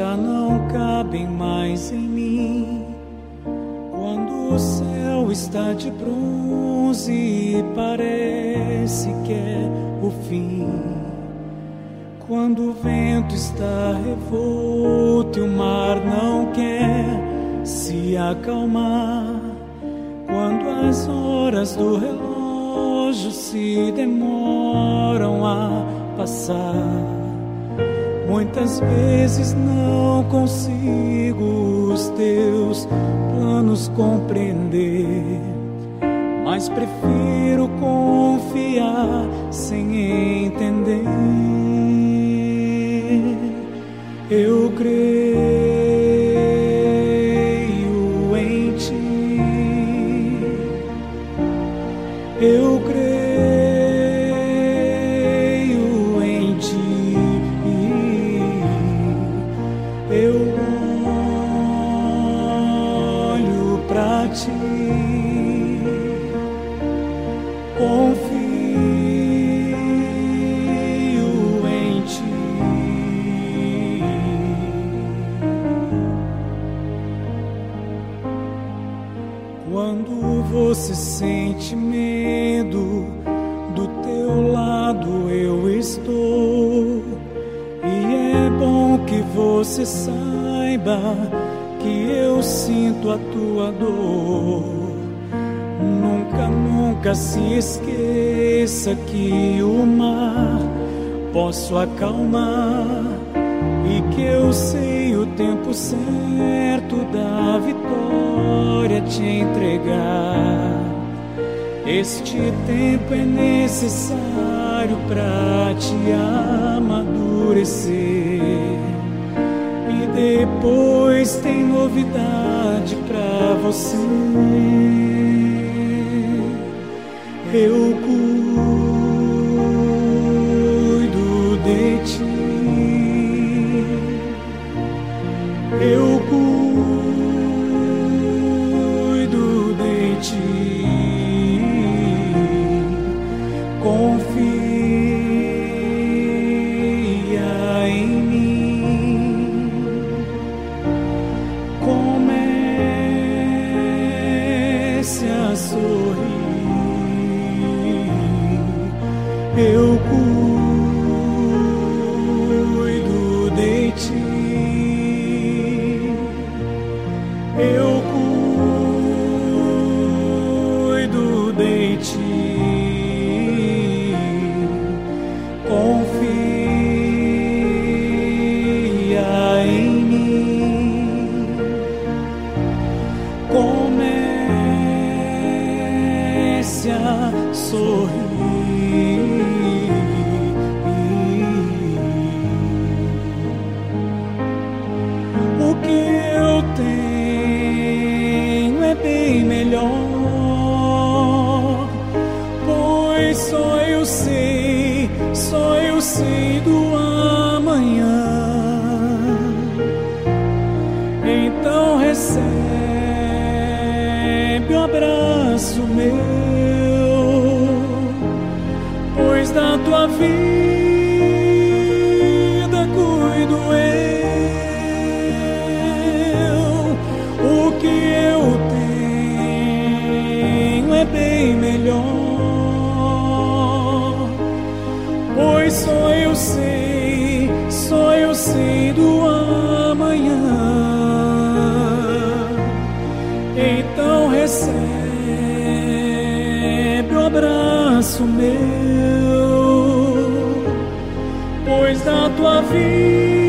já não cabem mais em mim. Quando o céu está de bronze e parece que é o fim. Quando o vento está revolto e o mar não quer se acalmar. Quando as horas do relógio se demoram a passar. Muitas vezes não consigo os teus planos compreender, mas prefiro confiar sem entender. Eu creio Quando você sente medo, do teu lado eu estou. E é bom que você saiba que eu sinto a tua dor. Nunca, nunca se esqueça que o mar posso acalmar e que eu sei o tempo certo da vitória te entregar. Este tempo é necessário para te amadurecer. E depois tem novidade pra você. Eu cuido de ti. Sorrir. Eu cuido de ti. Eu só eu sei, só eu sei do amanhã. Então recebe o abraço meu, pois da tua vida sei, só eu sei do amanhã. Então recebe o abraço meu, pois da tua vida